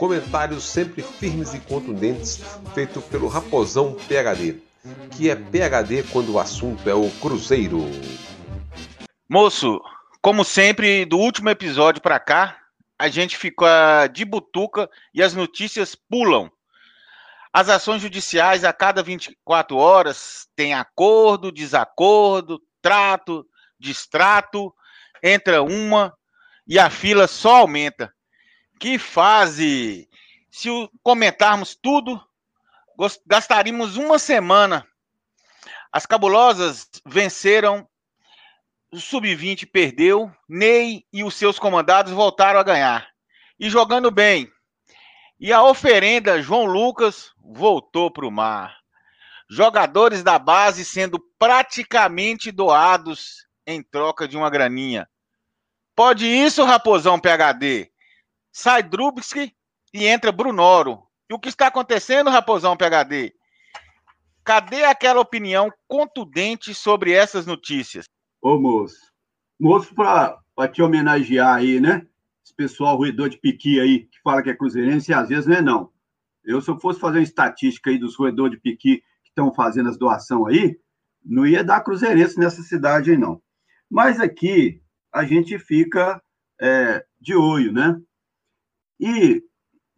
Comentários sempre firmes e contundentes, feito pelo Raposão PHD, que é PHD quando o assunto é o Cruzeiro. Moço, como sempre, do último episódio para cá, a gente fica de butuca e as notícias pulam. As ações judiciais a cada 24 horas tem acordo, desacordo, trato, distrato, entra uma e a fila só aumenta. Que fase! Se comentarmos tudo, gastaríamos uma semana. As cabulosas venceram, o sub-20 perdeu, Ney e os seus comandados voltaram a ganhar. E jogando bem. E a oferenda João Lucas voltou para o mar. Jogadores da base sendo praticamente doados em troca de uma graninha. Pode isso, Raposão PHD? Sai Drubsky e entra Brunoro. E o que está acontecendo, Raposão PHD? Cadê aquela opinião contundente sobre essas notícias? Ô, moço. Moço, para te homenagear aí, né? Esse pessoal ruidor de piqui aí, que fala que é cruzeirense, e às vezes não é não. Eu, se eu fosse fazer uma estatística aí dos roedores de piqui que estão fazendo as doações aí, não ia dar cruzeirense nessa cidade aí, não. Mas aqui, a gente fica é, de olho, né? E,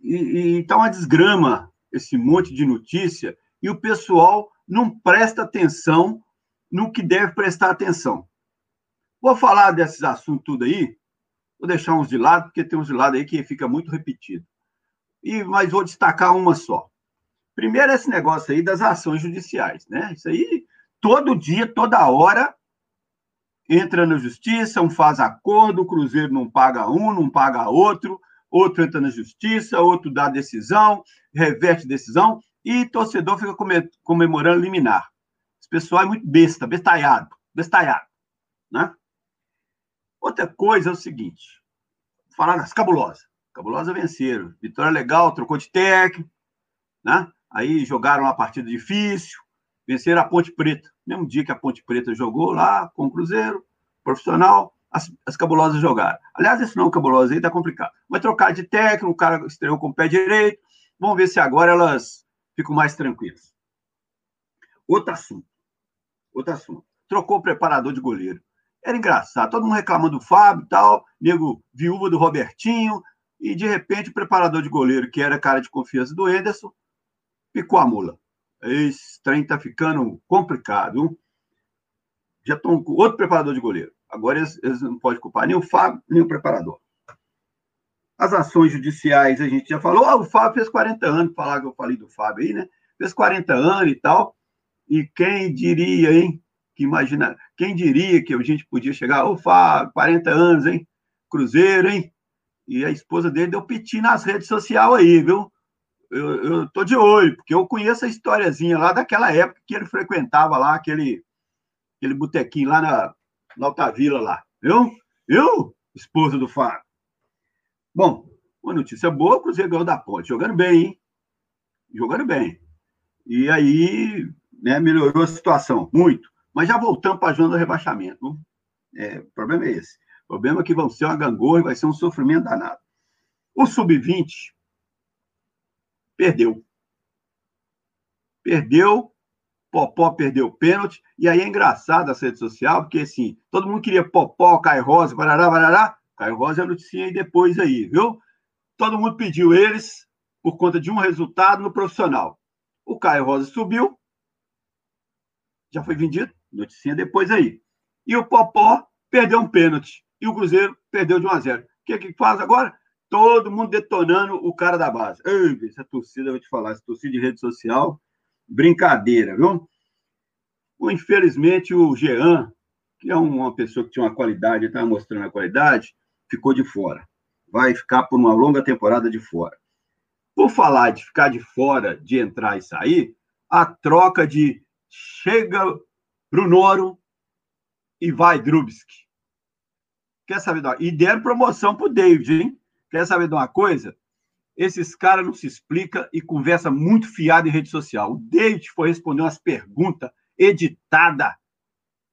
e, e então a desgrama esse monte de notícia e o pessoal não presta atenção no que deve prestar atenção. Vou falar desses assuntos tudo aí, vou deixar uns de lado, porque tem uns de lado aí que fica muito repetido. E, mas vou destacar uma só. Primeiro, esse negócio aí das ações judiciais, né? Isso aí, todo dia, toda hora, entra na justiça, um faz acordo, o Cruzeiro não paga um, não paga outro, outro entra na justiça, outro dá decisão, reverte decisão, e torcedor fica comemorando liminar. Esse pessoal é muito besta, bestalhado, bestalhado, né? Outra coisa é o seguinte, falar nas cabulosas. Cabulosa venceram. Vitória legal, trocou de técnico, né? Aí jogaram uma partida difícil, venceram a Ponte Preta. Mesmo dia que a Ponte Preta jogou lá com o Cruzeiro, profissional, as, as cabulosas jogaram. Aliás, esse não cabuloso aí tá complicado. Vai trocar de técnico, o cara estreou com o pé direito. Vamos ver se agora elas ficam mais tranquilas. Outro assunto. Outro assunto. Trocou o preparador de goleiro. Era engraçado, todo mundo reclamando do Fábio e tal, nego viúva do Robertinho, e de repente o preparador de goleiro, que era cara de confiança do Ederson, picou a mula. Esse trem tá ficando complicado. Já estão com outro preparador de goleiro. Agora eles, eles não podem culpar nem o Fábio, nem o preparador. As ações judiciais, a gente já falou, oh, o Fábio fez 40 anos, falar que eu falei do Fábio aí, né? Fez 40 anos e tal. E quem diria, hein? Que imagina, quem diria que a gente podia chegar, ô Fábio, 40 anos, hein? Cruzeiro, hein? E a esposa dele deu piti nas redes sociais aí, viu? Eu, eu tô de olho, porque eu conheço a historiazinha lá daquela época que ele frequentava lá aquele, aquele botequinho lá na, na Altavila lá. Viu? Viu? Esposa do Fábio. Bom, uma notícia boa, o Cruzeiro ganhou da ponte. Jogando bem, hein? Jogando bem. E aí, né, melhorou a situação, muito. Mas já voltamos para a zona do rebaixamento. É, o problema é esse. O problema é que vão ser uma gangorra e vai ser um sofrimento danado. O Sub-20 perdeu. Perdeu Popó perdeu o pênalti, e aí é engraçado a rede social, porque assim, todo mundo queria Popó, Caio Rosa, barará, barará, Caio Rosa é noticinha aí depois aí, viu? Todo mundo pediu eles por conta de um resultado no profissional. O Caio Rosa subiu, já foi vendido, noticinha depois aí. E o Popó perdeu um pênalti, e o Cruzeiro perdeu de 1 a 0. O que que faz agora? Todo mundo detonando o cara da base. Ei, essa torcida, eu vou te falar, essa torcida de rede social brincadeira, viu? Infelizmente, o Jean, que é uma pessoa que tinha uma qualidade, estava mostrando a qualidade, ficou de fora. Vai ficar por uma longa temporada de fora. Por falar de ficar de fora, de entrar e sair, a troca de chega Brunoro e vai Drubski. Quer saber? E deram promoção pro David, hein? Quer saber de uma coisa? Esses caras não se explica e conversa muito fiado em rede social. O David foi responder umas perguntas editada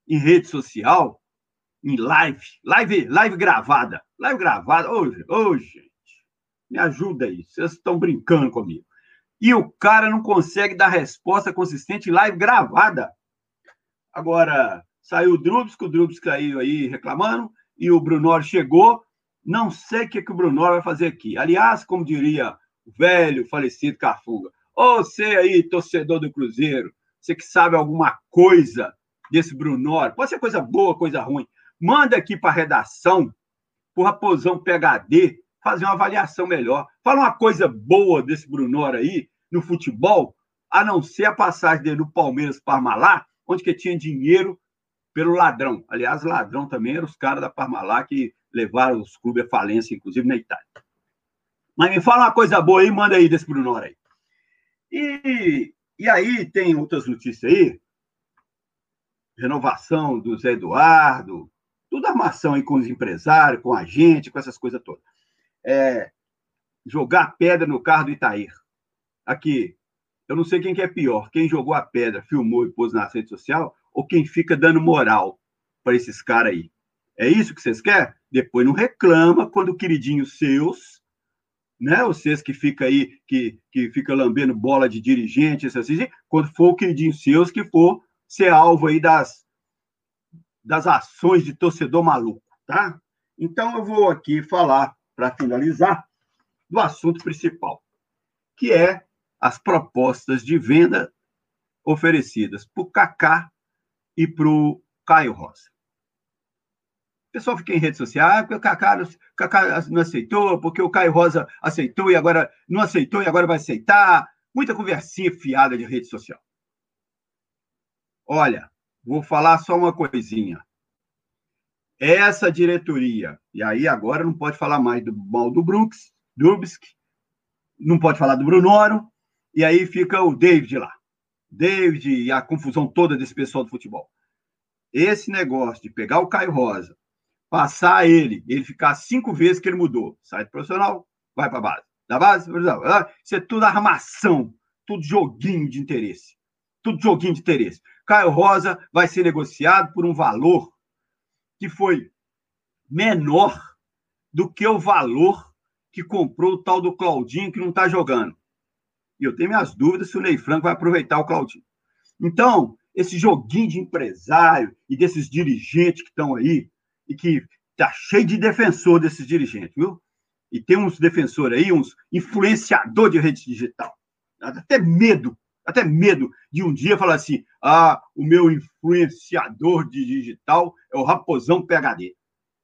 em rede social, em live, live, live gravada, live gravada. Hoje, hoje, gente, me ajuda aí. Vocês estão brincando comigo. E o cara não consegue dar resposta consistente em live gravada. Agora, saiu o Drubs, o Drubs caiu aí reclamando, e o Brunor chegou. Não sei o que, que o Brunor vai fazer aqui. Aliás, como diria o velho falecido Cafunga, ô você aí, torcedor do Cruzeiro, você que sabe alguma coisa desse Brunor, pode ser coisa boa, coisa ruim, manda aqui para a redação, para o Raposão PHD, fazer uma avaliação melhor. Fala uma coisa boa desse Brunor aí, no futebol, a não ser a passagem dele no Palmeiras Parmalat, onde que tinha dinheiro pelo ladrão. Aliás, ladrão também eram os caras da Parmalat que levaram os clubes à falência, inclusive na Itália. Mas me fala uma coisa boa aí, manda aí desse Brunor aí. E, e aí tem outras notícias aí. Renovação do Zé Eduardo, tudo armação aí com os empresários, com a gente, com essas coisas todas. É, jogar pedra no carro do Itair. Aqui, eu não sei quem que é pior, quem jogou a pedra, filmou e pôs na rede social, ou quem fica dando moral para esses caras aí. É isso que vocês querem? Depois não reclama quando queridinhos seus, né? Vocês que fica aí, que, que fica lambendo bola de dirigente, assim, quando for o queridinho seus que for ser alvo aí das, das ações de torcedor maluco, tá? Então eu vou aqui falar, para finalizar, do assunto principal, que é as propostas de venda oferecidas para o Kaká e para o Caio Rosa. O pessoal fica em rede social, ah, porque o o Kaká não aceitou, porque o Caio Rosa aceitou e agora não aceitou e agora vai aceitar. Muita conversinha fiada de rede social. Olha, vou falar só uma coisinha. Essa diretoria, e aí agora não pode falar mais do mal do Brooks, Dubsk, não pode falar do Brunoro, e aí fica o David lá. David e a confusão toda desse pessoal do futebol. Esse negócio de pegar o Caio Rosa, passar ele, ele ficar cinco vezes que ele mudou, sai do profissional, vai para a base. Da base, isso é tudo armação, tudo joguinho de interesse. Tudo joguinho de interesse. Caio Rosa vai ser negociado por um valor que foi menor do que o valor que comprou o tal do Claudinho que não está jogando. E eu tenho minhas dúvidas se o Ney Franco vai aproveitar o Claudinho. Então, esse joguinho de empresário e desses dirigentes que estão aí, e que tá cheio de defensor desses dirigentes, viu? E tem uns defensores aí, uns influenciador de rede digital. Até medo, até medo de um dia falar assim: ah, o meu influenciador de digital é o Raposão PHD.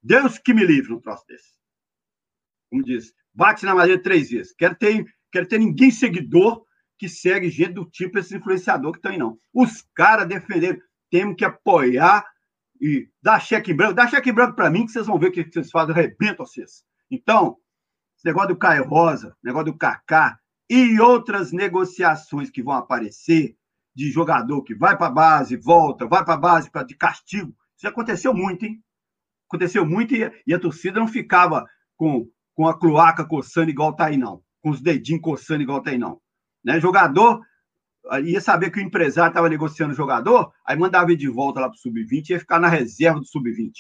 Deus que me livre um troço desse. Como diz, bate na madeira três vezes. Quero ter quero ter ninguém seguidor que segue gente do tipo esse influenciador que tem, não. Os caras defenderam, temos que apoiar e dar cheque branco. Dá cheque branco para mim que vocês vão ver o que vocês fazem, arrebento vocês. Então, esse negócio do Caio Rosa, negócio do Kaká e outras negociações que vão aparecer de jogador que vai para a base, volta, vai para a base pra, de castigo. Isso aconteceu muito, hein? Aconteceu muito e, e a torcida não ficava com, com a cloaca coçando igual tá aí, não com os dedinhos coçando igual tem, não. Né? Jogador, ia saber que o empresário estava negociando o jogador, aí mandava ele de volta lá para o sub-20 e ia ficar na reserva do sub-20.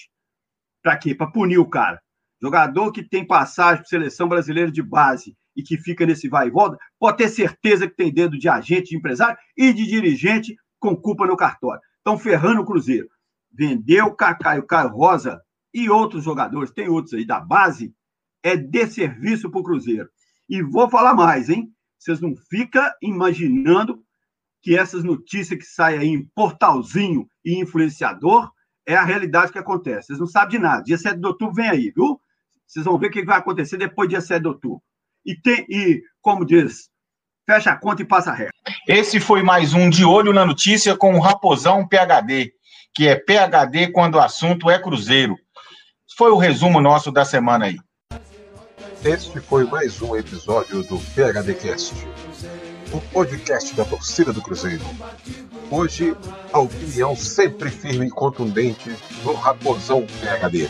Para quê? Para punir o cara. Jogador que tem passagem para seleção brasileira de base e que fica nesse vai e volta, pode ter certeza que tem dedo de agente, de empresário e de dirigente com culpa no cartório. Estão ferrando o Cruzeiro. Vendeu o Kaká e o Caio Rosa e outros jogadores, tem outros aí da base, é desserviço para o Cruzeiro. E vou falar mais, hein? Vocês não ficam imaginando que essas notícias que saem aí em portalzinho e influenciador é a realidade que acontece. Vocês não sabem de nada. Dia 7 de outubro vem aí, viu? Vocês vão ver o que vai acontecer depois do dia 7 de outubro. E, tem, e como diz, fecha a conta e passa a ré. Esse foi mais um De Olho na Notícia com o Raposão PHD, que é PHD quando o assunto é Cruzeiro. Foi o resumo nosso da semana aí. Este foi mais um episódio do PHDcast, o podcast da torcida do Cruzeiro. Hoje, a opinião sempre firme e contundente do Raposão PHD.